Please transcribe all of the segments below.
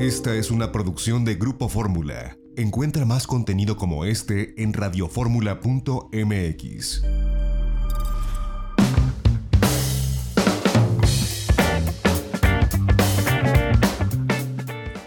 Esta es una producción de Grupo Fórmula. Encuentra más contenido como este en radioformula.mx.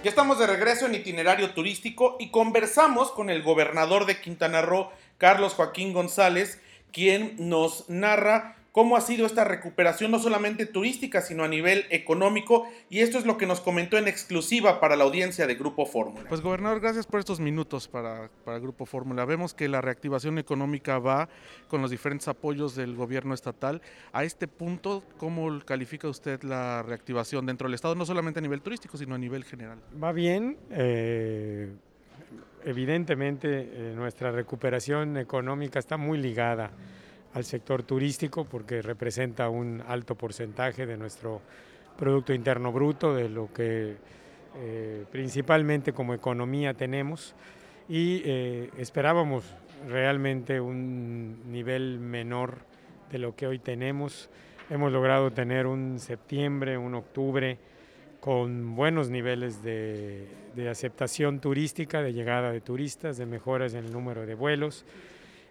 Ya estamos de regreso en itinerario turístico y conversamos con el gobernador de Quintana Roo, Carlos Joaquín González, quien nos narra cómo ha sido esta recuperación no solamente turística, sino a nivel económico. Y esto es lo que nos comentó en exclusiva para la audiencia de Grupo Fórmula. Pues gobernador, gracias por estos minutos para, para Grupo Fórmula. Vemos que la reactivación económica va con los diferentes apoyos del gobierno estatal. A este punto, ¿cómo califica usted la reactivación dentro del Estado, no solamente a nivel turístico, sino a nivel general? Va bien. Eh, evidentemente, eh, nuestra recuperación económica está muy ligada al sector turístico porque representa un alto porcentaje de nuestro Producto Interno Bruto, de lo que eh, principalmente como economía tenemos y eh, esperábamos realmente un nivel menor de lo que hoy tenemos. Hemos logrado tener un septiembre, un octubre con buenos niveles de, de aceptación turística, de llegada de turistas, de mejoras en el número de vuelos.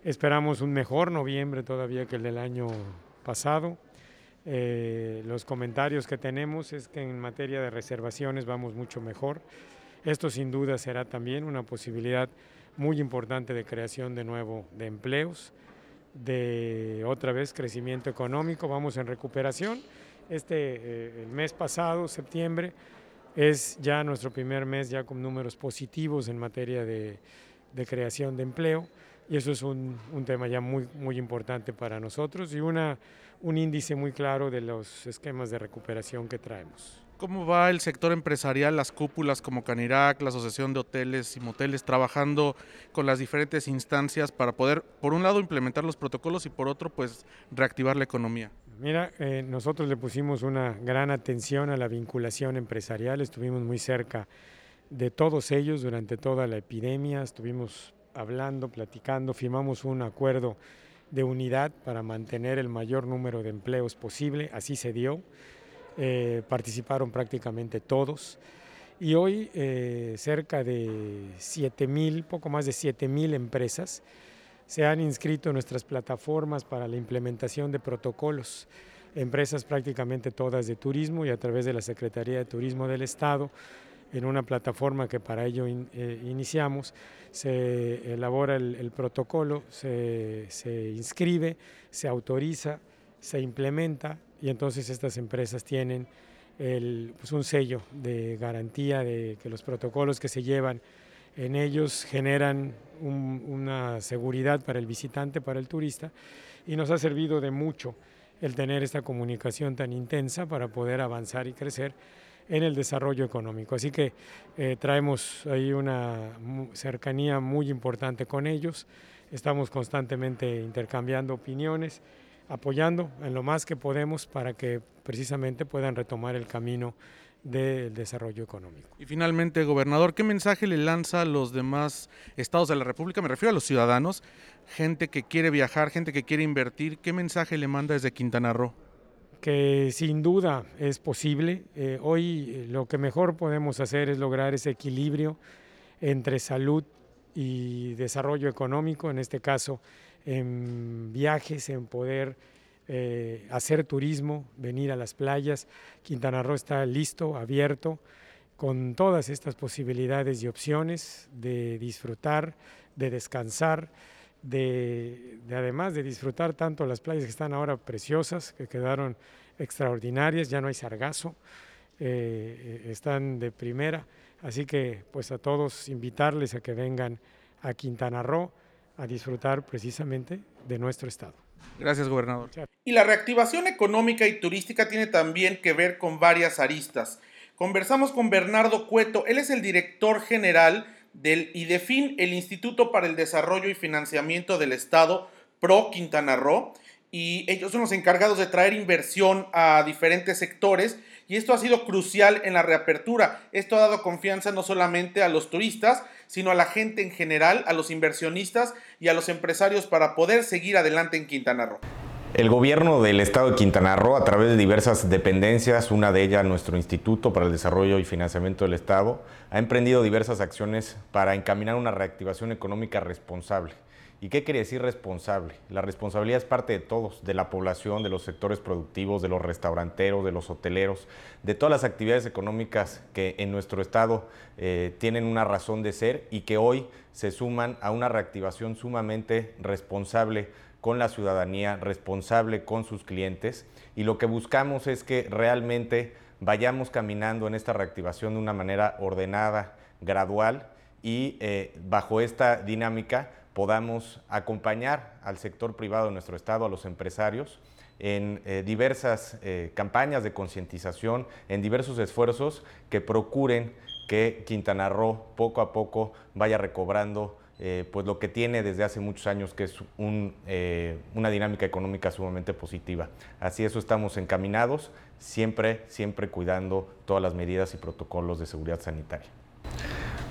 Esperamos un mejor noviembre todavía que el del año pasado. Eh, los comentarios que tenemos es que en materia de reservaciones vamos mucho mejor. Esto sin duda será también una posibilidad muy importante de creación de nuevo de empleos, de otra vez crecimiento económico. Vamos en recuperación. Este eh, el mes pasado, septiembre, es ya nuestro primer mes ya con números positivos en materia de, de creación de empleo y eso es un, un, tema ya muy, muy importante para nosotros y una, un índice muy claro de los esquemas de recuperación que traemos. ¿Cómo va el sector empresarial, las cúpulas como Canirac, la Asociación de Hoteles y Moteles, trabajando con las diferentes instancias para poder, por un lado, implementar los protocolos y por otro, pues, reactivar la economía? Mira, eh, nosotros le pusimos una gran atención a la vinculación empresarial, estuvimos muy cerca de todos ellos durante toda la epidemia, estuvimos hablando, platicando, firmamos un acuerdo de unidad para mantener el mayor número de empleos posible, así se dio, eh, participaron prácticamente todos. Y hoy eh, cerca de 7 mil, poco más de 7 mil empresas se han inscrito en nuestras plataformas para la implementación de protocolos, empresas prácticamente todas de turismo y a través de la Secretaría de Turismo del Estado en una plataforma que para ello eh, iniciamos, se elabora el, protocolo, se, se, inscribe, se autoriza, se implementa y entonces estas empresas tienen el, pues un sello de garantía de que los protocolos que se llevan en ellos generan un, una seguridad para el visitante, para el turista y nos ha servido de mucho el tener esta comunicación tan intensa para poder avanzar y crecer en el desarrollo económico. Así que eh, traemos ahí una cercanía muy importante con ellos, estamos constantemente intercambiando opiniones, apoyando en lo más que podemos para que precisamente puedan retomar el camino del desarrollo económico. Y finalmente, gobernador, ¿qué mensaje le lanza a los demás estados de la República? Me refiero a los ciudadanos, gente que quiere viajar, gente que quiere invertir. ¿Qué mensaje le manda desde Quintana Roo? Que sin duda es posible. Eh, hoy eh, lo que mejor podemos hacer es lograr ese equilibrio entre salud y desarrollo económico, en este caso en viajes, en poder eh, hacer turismo, venir a las playas. Quintana Roo está listo, abierto, con todas estas posibilidades y opciones de disfrutar, de descansar de, de, además de disfrutar tanto las playas que están ahora preciosas, que quedaron extraordinarias, ya no hay sargazo, eh, están de primera, así que pues a todos invitarles a que vengan a Quintana Roo a disfrutar precisamente de nuestro estado. Gracias, gobernador. Y la reactivación económica y turística tiene también que ver con varias aristas. Conversamos con Bernardo Cueto, él es el director general del IDEFIN, el Instituto para el Desarrollo y Financiamiento del Estado, Pro Quintana Roo, y ellos son los encargados de traer inversión a diferentes sectores y esto ha sido crucial en la reapertura. Esto ha dado confianza no solamente a los turistas, sino a la gente en general, a los inversionistas y a los empresarios para poder seguir adelante en Quintana Roo. El gobierno del estado de Quintana Roo, a través de diversas dependencias, una de ellas nuestro Instituto para el Desarrollo y Financiamiento del Estado, ha emprendido diversas acciones para encaminar una reactivación económica responsable. ¿Y qué quiere decir responsable? La responsabilidad es parte de todos, de la población, de los sectores productivos, de los restauranteros, de los hoteleros, de todas las actividades económicas que en nuestro estado eh, tienen una razón de ser y que hoy se suman a una reactivación sumamente responsable con la ciudadanía, responsable con sus clientes y lo que buscamos es que realmente vayamos caminando en esta reactivación de una manera ordenada, gradual y eh, bajo esta dinámica podamos acompañar al sector privado de nuestro Estado, a los empresarios, en eh, diversas eh, campañas de concientización, en diversos esfuerzos que procuren que Quintana Roo poco a poco vaya recobrando eh, pues lo que tiene desde hace muchos años, que es eh, una dinámica económica sumamente positiva. Así eso estamos encaminados, siempre, siempre cuidando todas las medidas y protocolos de seguridad sanitaria.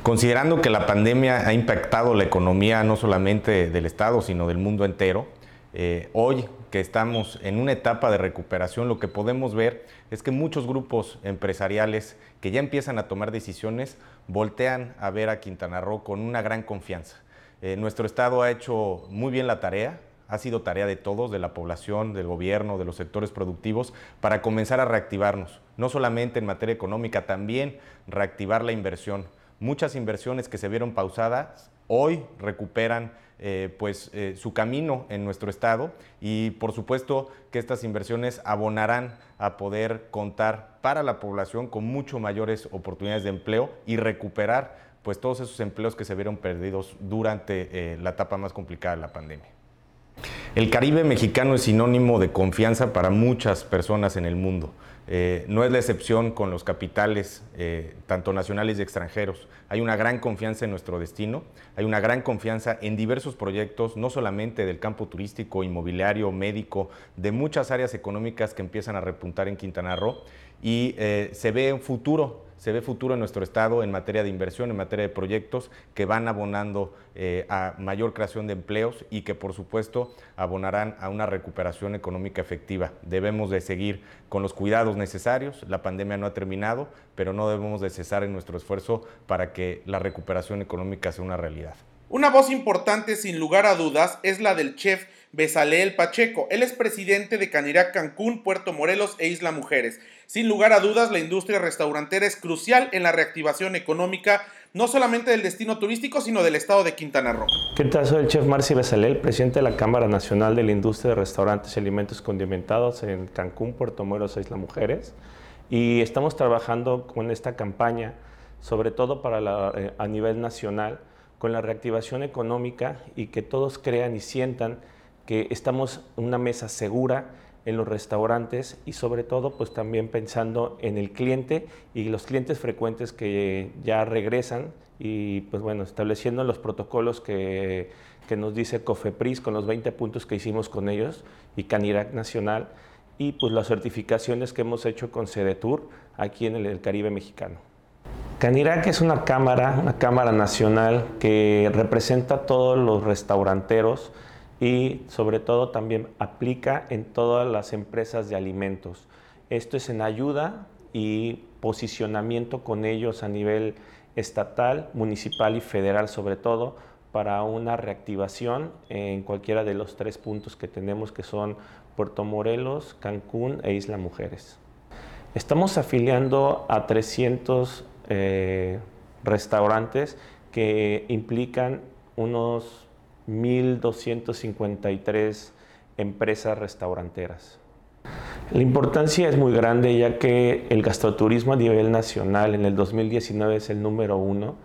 Considerando que la pandemia ha impactado la economía no solamente del Estado, sino del mundo entero, eh, hoy que estamos en una etapa de recuperación, lo que podemos ver es que muchos grupos empresariales que ya empiezan a tomar decisiones voltean a ver a Quintana Roo con una gran confianza. Eh, nuestro Estado ha hecho muy bien la tarea, ha sido tarea de todos, de la población, del gobierno, de los sectores productivos, para comenzar a reactivarnos, no solamente en materia económica, también reactivar la inversión. Muchas inversiones que se vieron pausadas hoy recuperan eh, pues, eh, su camino en nuestro estado y por supuesto que estas inversiones abonarán a poder contar para la población con mucho mayores oportunidades de empleo y recuperar pues, todos esos empleos que se vieron perdidos durante eh, la etapa más complicada de la pandemia. El Caribe mexicano es sinónimo de confianza para muchas personas en el mundo. Eh, no es la excepción con los capitales, eh, tanto nacionales y extranjeros. Hay una gran confianza en nuestro destino, hay una gran confianza en diversos proyectos, no solamente del campo turístico, inmobiliario, médico, de muchas áreas económicas que empiezan a repuntar en Quintana Roo y eh, se ve un futuro se ve futuro en nuestro estado en materia de inversión, en materia de proyectos que van abonando eh, a mayor creación de empleos y que por supuesto abonarán a una recuperación económica efectiva. Debemos de seguir con los cuidados necesarios, la pandemia no ha terminado, pero no debemos de cesar en nuestro esfuerzo para que la recuperación económica sea una realidad. Una voz importante sin lugar a dudas es la del chef Besaleel Pacheco. Él es presidente de Canirac Cancún, Puerto Morelos e Isla Mujeres. Sin lugar a dudas, la industria restaurantera es crucial en la reactivación económica, no solamente del destino turístico, sino del estado de Quintana Roo. ¿Qué tal? Soy el chef Marci Besalel, presidente de la Cámara Nacional de la Industria de Restaurantes y Alimentos Condimentados en Cancún, Puerto Morelos e Isla Mujeres. Y estamos trabajando con esta campaña, sobre todo para eh, a nivel nacional, con la reactivación económica y que todos crean y sientan que estamos en una mesa segura en los restaurantes y sobre todo pues también pensando en el cliente y los clientes frecuentes que ya regresan y pues bueno, estableciendo los protocolos que, que nos dice COFEPRIS con los 20 puntos que hicimos con ellos y Canirac Nacional y pues las certificaciones que hemos hecho con CEDETUR aquí en el Caribe mexicano. Canirac es una cámara, una cámara nacional que representa a todos los restauranteros, y sobre todo también aplica en todas las empresas de alimentos. Esto es en ayuda y posicionamiento con ellos a nivel estatal, municipal y federal sobre todo para una reactivación en cualquiera de los tres puntos que tenemos que son Puerto Morelos, Cancún e Isla Mujeres. Estamos afiliando a 300 eh, restaurantes que implican unos 1.253 empresas restauranteras. La importancia es muy grande ya que el gastroturismo a nivel nacional en el 2019 es el número uno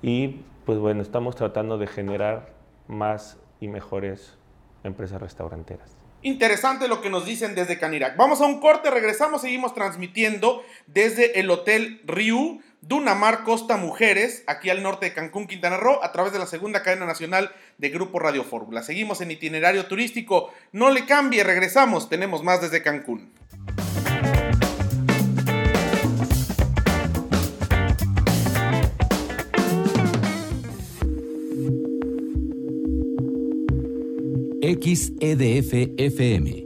y pues bueno, estamos tratando de generar más y mejores empresas restauranteras. Interesante lo que nos dicen desde Canirac. Vamos a un corte, regresamos, seguimos transmitiendo desde el Hotel Riu Dunamar Costa Mujeres, aquí al norte de Cancún, Quintana Roo, a través de la segunda cadena nacional de Grupo Radio Fórmula. Seguimos en itinerario turístico. No le cambie, regresamos. Tenemos más desde Cancún. XEDF FM